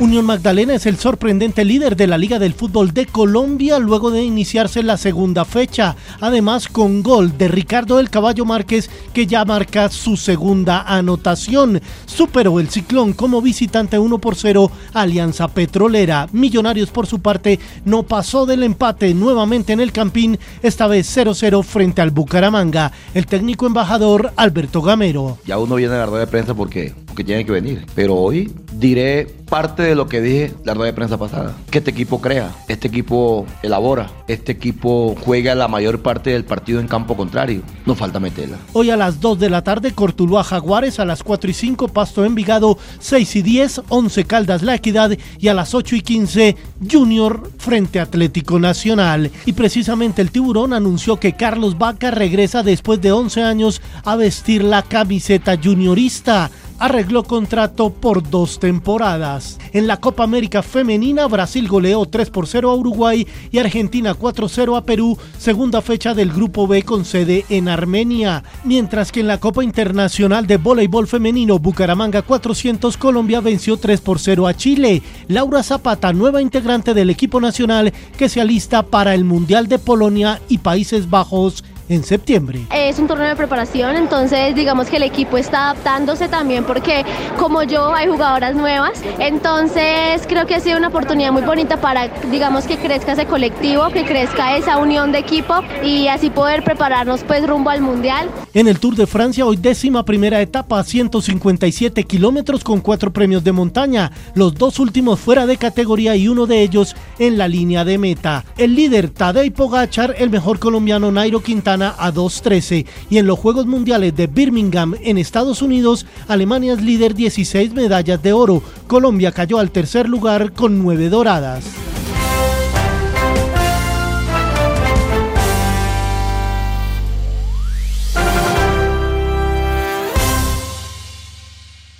Unión Magdalena es el sorprendente líder de la Liga del Fútbol de Colombia luego de iniciarse la segunda fecha, además con gol de Ricardo del Caballo Márquez que ya marca su segunda anotación. Superó el ciclón como visitante 1 por 0 Alianza Petrolera. Millonarios por su parte no pasó del empate nuevamente en el Campín, esta vez 0-0 frente al Bucaramanga. El técnico embajador Alberto Gamero. Ya uno viene a la rueda de prensa porque, porque tiene que venir, pero hoy diré parte de lo que dije la rueda de prensa pasada. Que este equipo crea, este equipo elabora, este equipo juega la mayor parte del partido en campo contrario. No falta meterla. Hoy a las 2 de la tarde, Cortuluá Jaguares, a las 4 y 5, Pasto Envigado, 6 y 10, 11 Caldas La Equidad y a las 8 y 15, Junior frente Atlético Nacional. Y precisamente el tiburón anunció que Carlos Vaca regresa después de 11 años a vestir la camiseta juniorista arregló contrato por dos temporadas. En la Copa América Femenina, Brasil goleó 3 por 0 a Uruguay y Argentina 4-0 a Perú, segunda fecha del Grupo B con sede en Armenia. Mientras que en la Copa Internacional de Voleibol Femenino, Bucaramanga 400, Colombia venció 3 por 0 a Chile. Laura Zapata, nueva integrante del equipo nacional que se alista para el Mundial de Polonia y Países Bajos en septiembre. Es un torneo de preparación, entonces digamos que el equipo está adaptándose también porque como yo hay jugadoras nuevas, entonces creo que ha sido una oportunidad muy bonita para digamos que crezca ese colectivo, que crezca esa unión de equipo y así poder prepararnos pues rumbo al Mundial. En el Tour de Francia hoy décima primera etapa, 157 kilómetros con cuatro premios de montaña, los dos últimos fuera de categoría y uno de ellos en la línea de meta. El líder Tadej Pogachar, el mejor colombiano Nairo Quintana a 2.13 y en los Juegos Mundiales de Birmingham en Estados Unidos, Alemania es líder 16 medallas de oro. Colombia cayó al tercer lugar con 9 doradas.